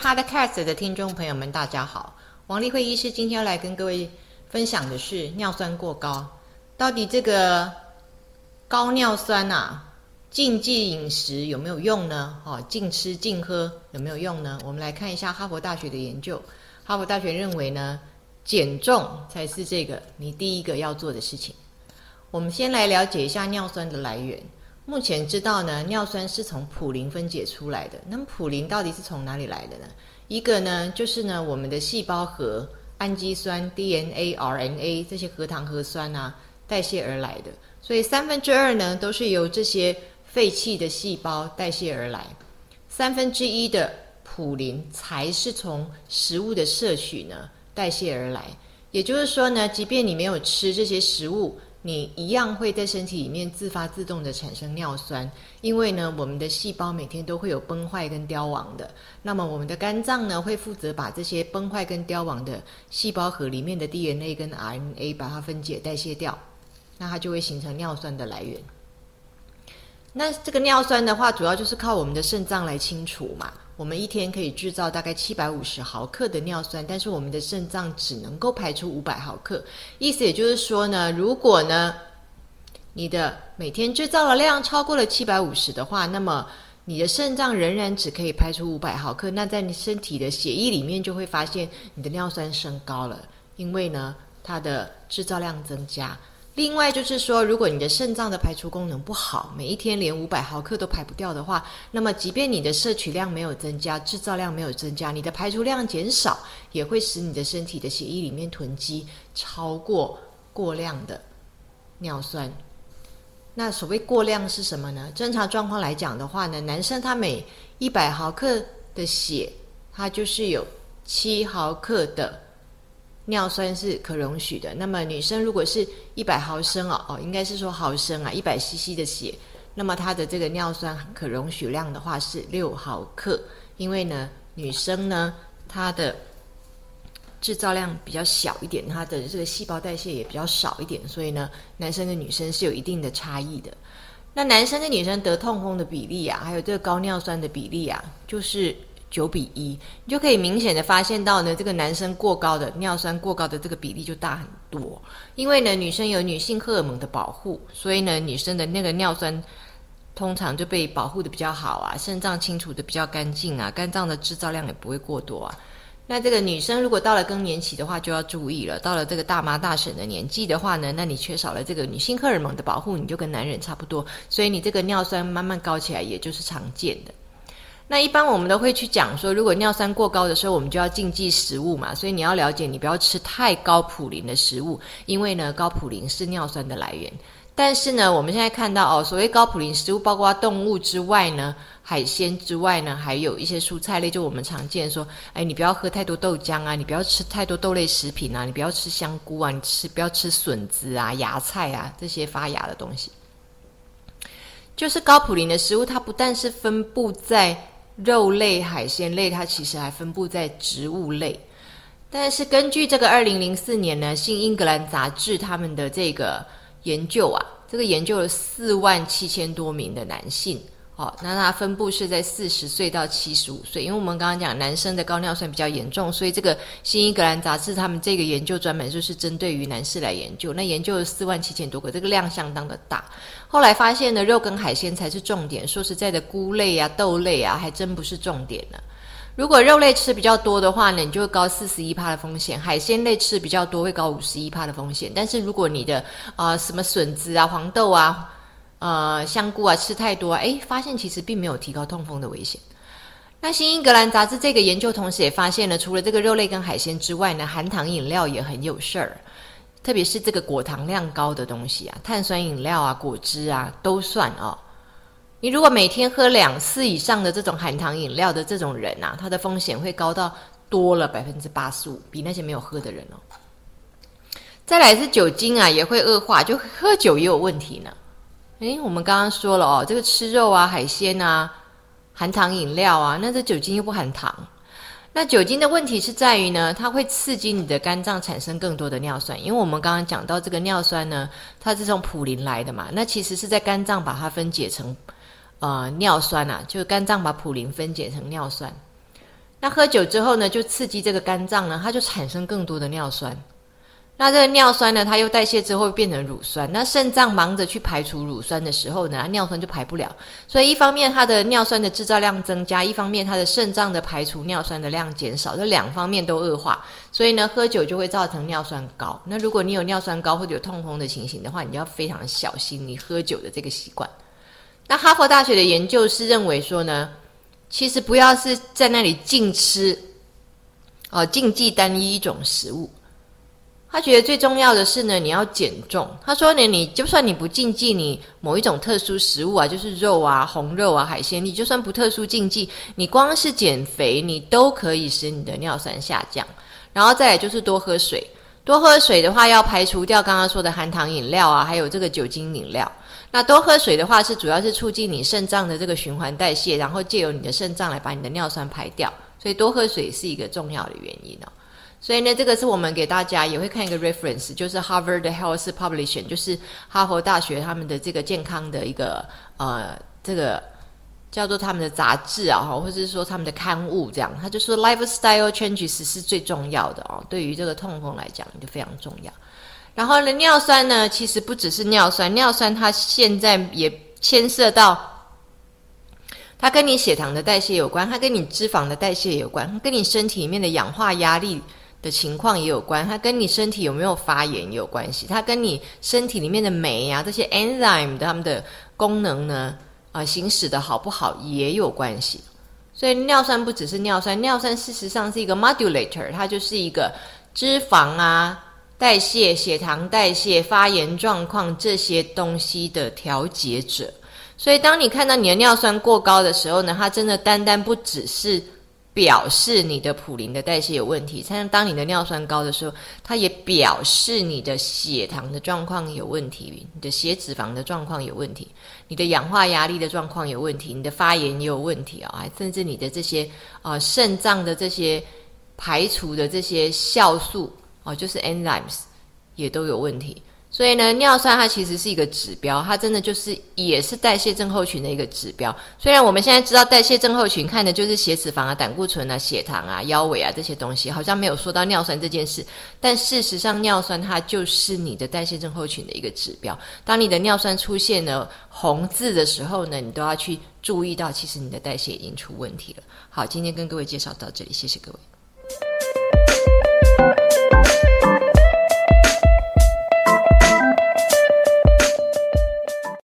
Podcast 的听众朋友们，大家好。王丽慧医师今天要来跟各位分享的是尿酸过高，到底这个高尿酸呐，禁忌饮食有没有用呢？哦，禁吃禁喝有没有用呢？我们来看一下哈佛大学的研究。哈佛大学认为呢，减重才是这个你第一个要做的事情。我们先来了解一下尿酸的来源。目前知道呢，尿酸是从普林分解出来的。那么普林到底是从哪里来的呢？一个呢，就是呢，我们的细胞核氨基酸、DNA、RNA 这些核糖核酸啊代谢而来的。所以三分之二呢，都是由这些废弃的细胞代谢而来。三分之一的普林才是从食物的摄取呢代谢而来。也就是说呢，即便你没有吃这些食物。你一样会在身体里面自发自动的产生尿酸，因为呢，我们的细胞每天都会有崩坏跟凋亡的。那么，我们的肝脏呢，会负责把这些崩坏跟凋亡的细胞核里面的 DNA 跟 RNA 把它分解代谢掉，那它就会形成尿酸的来源。那这个尿酸的话，主要就是靠我们的肾脏来清除嘛。我们一天可以制造大概七百五十毫克的尿酸，但是我们的肾脏只能够排出五百毫克。意思也就是说呢，如果呢你的每天制造的量超过了七百五十的话，那么你的肾脏仍然只可以排出五百毫克。那在你身体的血液里面就会发现你的尿酸升高了，因为呢它的制造量增加。另外就是说，如果你的肾脏的排出功能不好，每一天连五百毫克都排不掉的话，那么即便你的摄取量没有增加，制造量没有增加，你的排出量减少，也会使你的身体的血液里面囤积超过过量的尿酸。那所谓过量是什么呢？正常状况来讲的话呢，男生他每一百毫克的血，他就是有七毫克的。尿酸是可容许的。那么女生如果是一百毫升哦哦，应该是说毫升啊，一百 CC 的血，那么它的这个尿酸可容许量的话是六毫克。因为呢，女生呢她的制造量比较小一点，她的这个细胞代谢也比较少一点，所以呢，男生跟女生是有一定的差异的。那男生跟女生得痛风的比例啊，还有这个高尿酸的比例啊，就是。九比一，你就可以明显的发现到呢，这个男生过高的尿酸过高的这个比例就大很多。因为呢，女生有女性荷尔蒙的保护，所以呢，女生的那个尿酸通常就被保护的比较好啊，肾脏清除的比较干净啊，肝脏的制造量也不会过多啊。那这个女生如果到了更年期的话，就要注意了。到了这个大妈大婶的年纪的话呢，那你缺少了这个女性荷尔蒙的保护，你就跟男人差不多，所以你这个尿酸慢慢高起来，也就是常见的。那一般我们都会去讲说，如果尿酸过高的时候，我们就要禁忌食物嘛。所以你要了解，你不要吃太高普林的食物，因为呢，高普林是尿酸的来源。但是呢，我们现在看到哦，所谓高普林食物，包括动物之外呢，海鲜之外呢，还有一些蔬菜类，就我们常见说，哎，你不要喝太多豆浆啊，你不要吃太多豆类食品啊，你不要吃香菇啊，你吃不要吃笋子啊、芽菜啊这些发芽的东西。就是高普林的食物，它不但是分布在肉类、海鲜类，它其实还分布在植物类。但是根据这个二零零四年呢，《新英格兰杂志》他们的这个研究啊，这个研究了四万七千多名的男性。好，那它分布是在四十岁到七十五岁，因为我们刚刚讲男生的高尿酸比较严重，所以这个新英格兰杂志他们这个研究专门就是针对于男士来研究。那研究了四万七千多个，这个量相当的大。后来发现呢，肉跟海鲜才是重点。说实在的，菇类啊、豆类啊，还真不是重点呢。如果肉类吃比较多的话呢，你就会高四十一帕的风险；海鲜类吃比较多，会高五十一帕的风险。但是如果你的啊什么笋子啊、黄豆啊，呃，香菇啊，吃太多，哎，发现其实并没有提高痛风的危险。那《新英格兰杂志》这个研究同时也发现了，除了这个肉类跟海鲜之外呢，含糖饮料也很有事儿，特别是这个果糖量高的东西啊，碳酸饮料啊、果汁啊都算哦。你如果每天喝两次以上的这种含糖饮料的这种人啊，他的风险会高到多了百分之八十五，比那些没有喝的人哦。再来是酒精啊，也会恶化，就喝酒也有问题呢。诶，我们刚刚说了哦，这个吃肉啊、海鲜啊、含糖饮料啊，那这酒精又不含糖。那酒精的问题是在于呢，它会刺激你的肝脏产生更多的尿酸，因为我们刚刚讲到这个尿酸呢，它是从普林来的嘛，那其实是在肝脏把它分解成呃尿酸啊，就是肝脏把普林分解成尿酸。那喝酒之后呢，就刺激这个肝脏呢，它就产生更多的尿酸。那这个尿酸呢，它又代谢之后变成乳酸。那肾脏忙着去排除乳酸的时候呢，尿酸就排不了。所以一方面它的尿酸的制造量增加，一方面它的肾脏的排除尿酸的量减少，这两方面都恶化。所以呢，喝酒就会造成尿酸高。那如果你有尿酸高或者有痛风的情形的话，你要非常小心你喝酒的这个习惯。那哈佛大学的研究是认为说呢，其实不要是在那里禁吃，哦，禁忌单一一种食物。他觉得最重要的是呢，你要减重。他说呢，你就算你不禁忌你某一种特殊食物啊，就是肉啊、红肉啊、海鲜，你就算不特殊禁忌，你光是减肥，你都可以使你的尿酸下降。然后再来就是多喝水，多喝水的话要排除掉刚刚说的含糖饮料啊，还有这个酒精饮料。那多喝水的话是主要是促进你肾脏的这个循环代谢，然后借由你的肾脏来把你的尿酸排掉。所以多喝水是一个重要的原因哦。所以呢，这个是我们给大家也会看一个 reference，就是 Harvard Health Publication，就是哈佛大学他们的这个健康的一个呃，这个叫做他们的杂志啊，或者是说他们的刊物这样，他就说 lifestyle changes 是最重要的哦，对于这个痛风来讲就非常重要。然后呢，尿酸呢，其实不只是尿酸，尿酸它现在也牵涉到，它跟你血糖的代谢有关，它跟你脂肪的代谢有关，它跟你身体里面的氧化压力。的情况也有关，它跟你身体有没有发炎有关系，它跟你身体里面的酶啊这些 enzyme 它们的功能呢啊行驶的好不好也有关系。所以尿酸不只是尿酸，尿酸事实上是一个 modulator，它就是一个脂肪啊代谢、血糖代谢、发炎状况这些东西的调节者。所以当你看到你的尿酸过高的时候呢，它真的单单不只是。表示你的普林的代谢有问题，像当你的尿酸高的时候，它也表示你的血糖的状况有问题，你的血脂肪的状况有问题，你的氧化压力的状况有问题，你的发炎也有问题啊，甚至你的这些啊肾脏的这些排除的这些酵素哦，就是 enzymes 也都有问题。所以呢，尿酸它其实是一个指标，它真的就是也是代谢症候群的一个指标。虽然我们现在知道代谢症候群看的就是血脂肪啊、胆固醇啊、血糖啊、腰围啊这些东西，好像没有说到尿酸这件事。但事实上，尿酸它就是你的代谢症候群的一个指标。当你的尿酸出现了红字的时候呢，你都要去注意到，其实你的代谢已经出问题了。好，今天跟各位介绍到这里，谢谢各位。